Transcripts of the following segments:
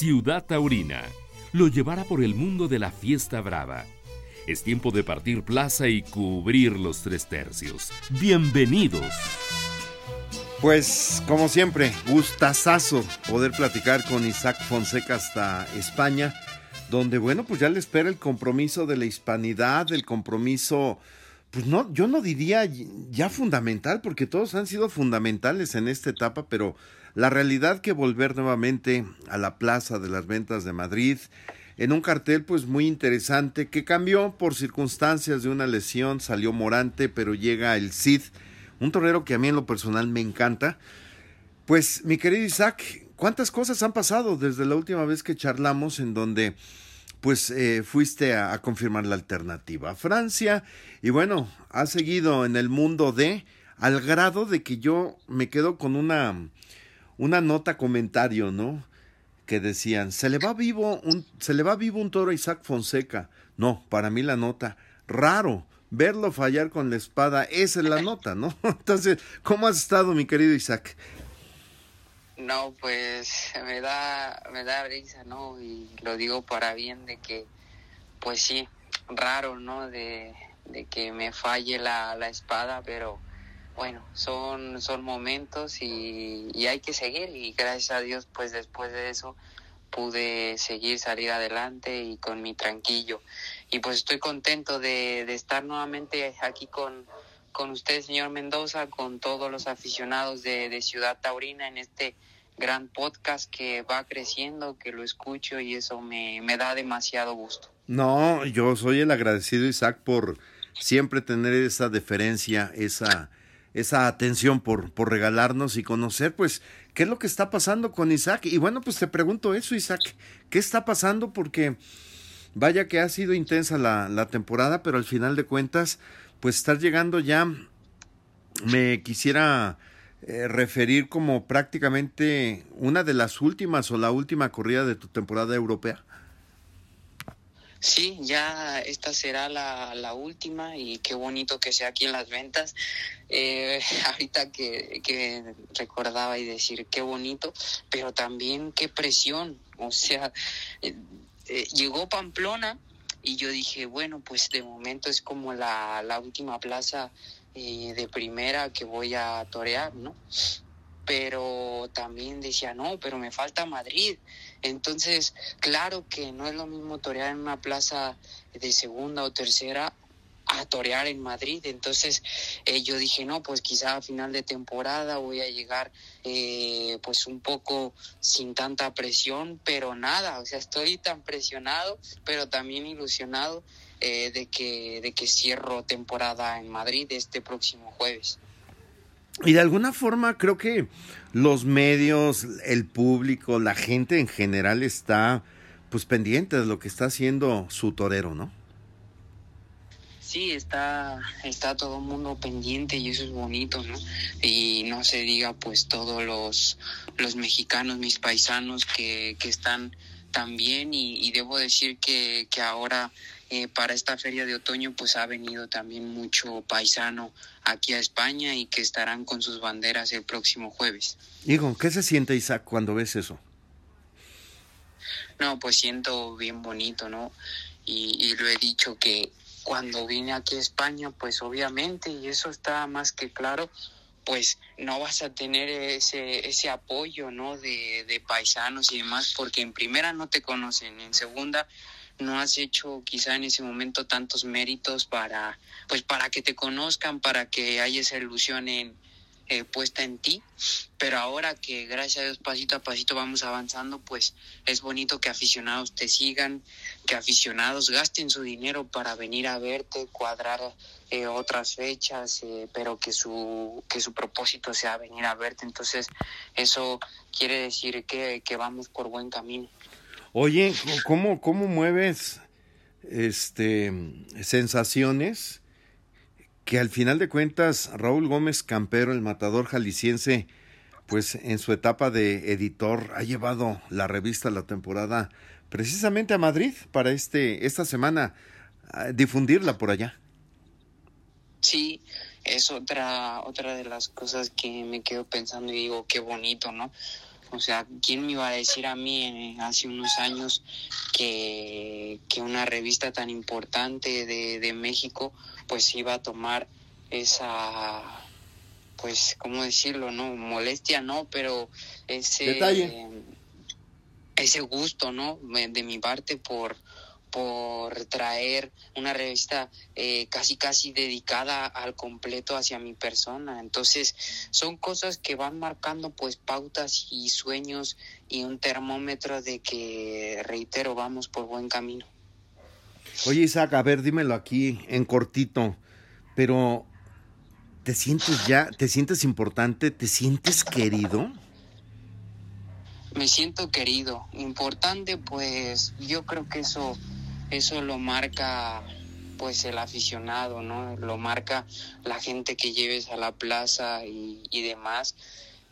Ciudad Taurina lo llevará por el mundo de la fiesta brava. Es tiempo de partir plaza y cubrir los tres tercios. Bienvenidos. Pues como siempre, gustazazo poder platicar con Isaac Fonseca hasta España, donde bueno, pues ya le espera el compromiso de la hispanidad, el compromiso, pues no, yo no diría ya fundamental, porque todos han sido fundamentales en esta etapa, pero la realidad que volver nuevamente a la Plaza de las Ventas de Madrid, en un cartel pues muy interesante que cambió por circunstancias de una lesión, salió Morante, pero llega el Cid, un torero que a mí en lo personal me encanta. Pues mi querido Isaac, ¿cuántas cosas han pasado desde la última vez que charlamos en donde pues eh, fuiste a, a confirmar la alternativa a Francia y bueno, ha seguido en el mundo de al grado de que yo me quedo con una una nota comentario, ¿no? Que decían, se le va vivo un, se le va vivo un toro a Isaac Fonseca. No, para mí la nota, raro, verlo fallar con la espada, esa es la nota, ¿no? Entonces, ¿cómo has estado, mi querido Isaac? No, pues me da, me da brisa, ¿no? Y lo digo para bien de que, pues sí, raro, ¿no? De, de que me falle la, la espada, pero bueno, son, son momentos y, hay que seguir y gracias a Dios pues después de eso pude seguir, salir adelante y con mi tranquillo. Y pues estoy contento de, estar nuevamente aquí con, con usted, señor Mendoza, con todos los aficionados de, de Ciudad Taurina en este gran podcast que va creciendo, que lo escucho y eso me, me da demasiado gusto. No, yo soy el agradecido, Isaac, por siempre tener esa deferencia, esa esa atención por, por regalarnos y conocer, pues, qué es lo que está pasando con Isaac. Y bueno, pues te pregunto eso, Isaac, ¿qué está pasando? Porque vaya que ha sido intensa la, la temporada, pero al final de cuentas, pues estar llegando ya, me quisiera eh, referir como prácticamente una de las últimas o la última corrida de tu temporada europea. Sí, ya esta será la, la, última y qué bonito que sea aquí en las ventas. Eh, ahorita que, que recordaba y decir qué bonito, pero también qué presión. O sea, eh, eh, llegó Pamplona y yo dije, bueno, pues de momento es como la, la última plaza de primera que voy a torear, ¿no? Pero también decía, no, pero me falta Madrid entonces, claro que no es lo mismo torear en una plaza de segunda o tercera a torear en Madrid. Entonces eh, yo dije, no, pues quizá a final de temporada voy a llegar eh, pues un poco sin tanta presión, pero nada, o sea, estoy tan presionado, pero también ilusionado eh, de, que, de que cierro temporada en Madrid este próximo jueves. Y de alguna forma creo que los medios, el público, la gente en general está pues pendiente de lo que está haciendo su torero, ¿no? Sí, está, está todo el mundo pendiente y eso es bonito, ¿no? Y no se diga pues todos los, los mexicanos, mis paisanos que, que están también y, y debo decir que, que ahora eh, para esta feria de otoño pues ha venido también mucho paisano aquí a España y que estarán con sus banderas el próximo jueves. Hijo, ¿qué se siente Isaac cuando ves eso? No, pues siento bien bonito, ¿no? Y, y lo he dicho que cuando vine aquí a España, pues obviamente, y eso está más que claro, pues no vas a tener ese, ese apoyo, ¿no? De, de paisanos y demás, porque en primera no te conocen, en segunda no has hecho quizá en ese momento tantos méritos para pues para que te conozcan para que haya esa ilusión en, eh, puesta en ti. Pero ahora que gracias a Dios pasito a pasito vamos avanzando pues es bonito que aficionados te sigan que aficionados gasten su dinero para venir a verte cuadrar eh, otras fechas eh, pero que su que su propósito sea venir a verte. Entonces eso quiere decir que, que vamos por buen camino Oye, ¿cómo, cómo mueves este sensaciones que al final de cuentas Raúl Gómez Campero, el matador jalisciense, pues en su etapa de editor ha llevado la revista La Temporada precisamente a Madrid para este esta semana difundirla por allá. Sí, es otra otra de las cosas que me quedo pensando y digo qué bonito, ¿no? O sea, ¿quién me iba a decir a mí eh, hace unos años que, que una revista tan importante de, de México pues iba a tomar esa pues, ¿cómo decirlo? No, molestia no, pero ese, ese gusto, ¿no? De mi parte por, por traer una revista eh, casi casi dedicada al completo hacia mi persona. Entonces son cosas que van marcando pues pautas y sueños y un termómetro de que, reitero, vamos por buen camino. Oye Isaac, a ver, dímelo aquí en cortito, pero ¿te sientes ya, te sientes importante, te sientes querido? Me siento querido, importante, pues yo creo que eso eso lo marca pues el aficionado, ¿no? Lo marca la gente que lleves a la plaza y, demás.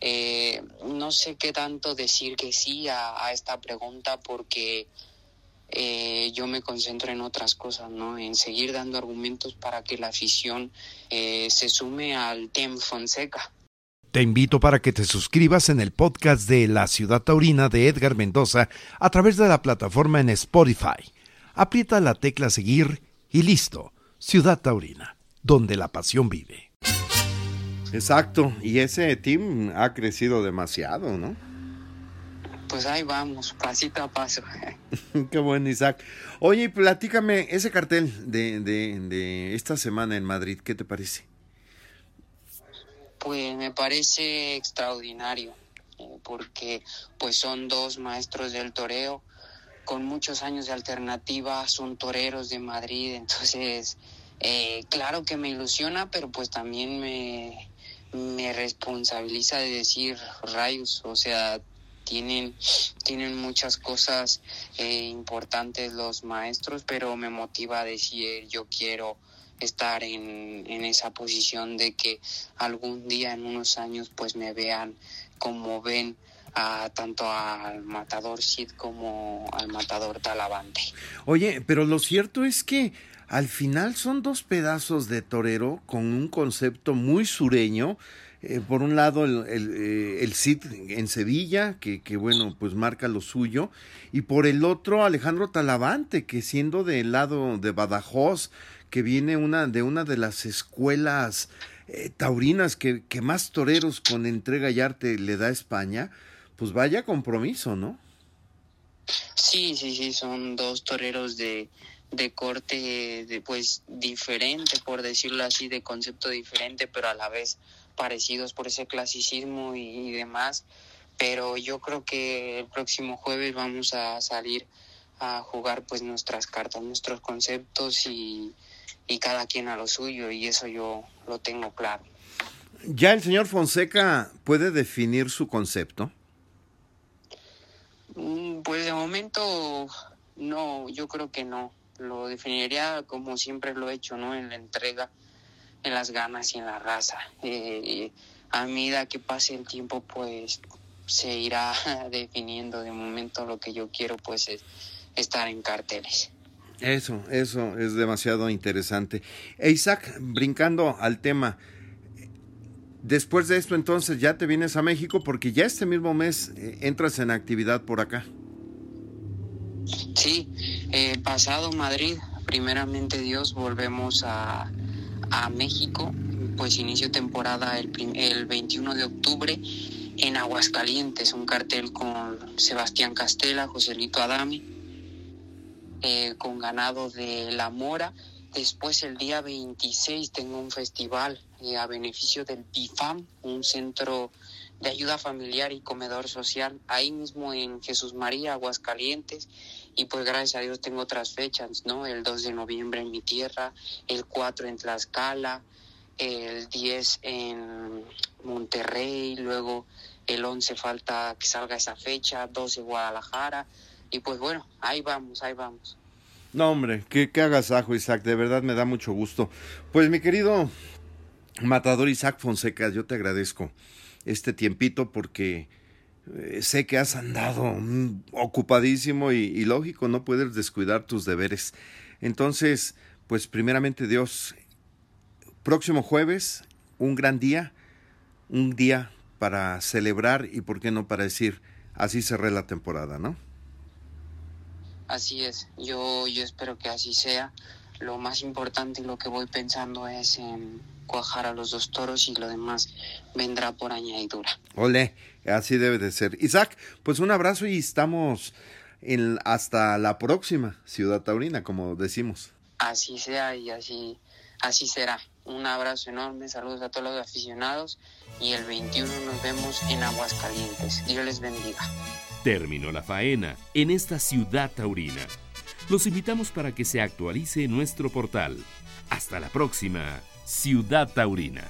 Eh, no sé qué tanto decir que sí a, esta pregunta porque eh, yo me concentro en otras cosas, ¿no? En seguir dando argumentos para que la afición eh, se sume al Tem Fonseca. Te invito para que te suscribas en el podcast de La Ciudad Taurina de Edgar Mendoza a través de la plataforma en Spotify aprieta la tecla seguir y listo. Ciudad Taurina, donde la pasión vive. Exacto, y ese team ha crecido demasiado, ¿no? Pues ahí vamos, pasito a paso. Qué bueno, Isaac. Oye, platícame ese cartel de, de, de esta semana en Madrid, ¿qué te parece? Pues me parece extraordinario, eh, porque pues son dos maestros del toreo con muchos años de alternativa, son toreros de Madrid, entonces eh, claro que me ilusiona, pero pues también me, me responsabiliza de decir rayos, o sea, tienen, tienen muchas cosas eh, importantes los maestros, pero me motiva a decir yo quiero estar en, en esa posición de que algún día en unos años pues me vean como ven tanto al matador Sid como al matador Talavante. Oye, pero lo cierto es que al final son dos pedazos de torero con un concepto muy sureño. Eh, por un lado el, el, eh, el, Cid en Sevilla, que, que, bueno, pues marca lo suyo, y por el otro Alejandro Talavante, que siendo del lado de Badajoz, que viene una, de una de las escuelas eh, taurinas que, que, más toreros con entrega y arte le da a España, pues vaya compromiso, ¿no? Sí, sí, sí, son dos toreros de, de corte de, pues diferente, por decirlo así, de concepto diferente, pero a la vez parecidos por ese clasicismo y, y demás. Pero yo creo que el próximo jueves vamos a salir a jugar pues nuestras cartas, nuestros conceptos y, y cada quien a lo suyo y eso yo lo tengo claro. ¿Ya el señor Fonseca puede definir su concepto? Pues de momento no, yo creo que no. Lo definiría como siempre lo he hecho, ¿no? En la entrega, en las ganas y en la raza. Eh, a medida que pase el tiempo, pues se irá definiendo. De momento lo que yo quiero, pues es estar en carteles. Eso, eso es demasiado interesante. E Isaac, brincando al tema, Después de esto entonces ya te vienes a México porque ya este mismo mes eh, entras en actividad por acá. Sí, eh, pasado Madrid, primeramente Dios, volvemos a, a México, pues inicio temporada el, el 21 de octubre en Aguascalientes, un cartel con Sebastián Castela, Joselito Adami, eh, con ganado de La Mora. Después el día 26 tengo un festival eh, a beneficio del PIFAM, un centro de ayuda familiar y comedor social, ahí mismo en Jesús María, Aguascalientes, y pues gracias a Dios tengo otras fechas, ¿no? El 2 de noviembre en mi tierra, el 4 en Tlaxcala, el 10 en Monterrey, luego el 11 falta que salga esa fecha, 12 Guadalajara, y pues bueno, ahí vamos, ahí vamos. No, hombre, que, que agasajo, Isaac, de verdad me da mucho gusto. Pues mi querido Matador Isaac Fonseca, yo te agradezco este tiempito porque eh, sé que has andado mm, ocupadísimo y, lógico, no puedes descuidar tus deberes. Entonces, pues primeramente Dios, próximo jueves, un gran día, un día para celebrar y por qué no para decir, así cerré la temporada, ¿no? Así es, yo, yo espero que así sea. Lo más importante y lo que voy pensando es en cuajar a los dos toros y lo demás vendrá por añadidura. Ole, así debe de ser. Isaac, pues un abrazo y estamos en, hasta la próxima Ciudad Taurina, como decimos. Así sea y así, así será. Un abrazo enorme, saludos a todos los aficionados y el 21 nos vemos en Aguascalientes. Dios les bendiga. Terminó la faena en esta ciudad taurina. Los invitamos para que se actualice nuestro portal. Hasta la próxima, Ciudad Taurina.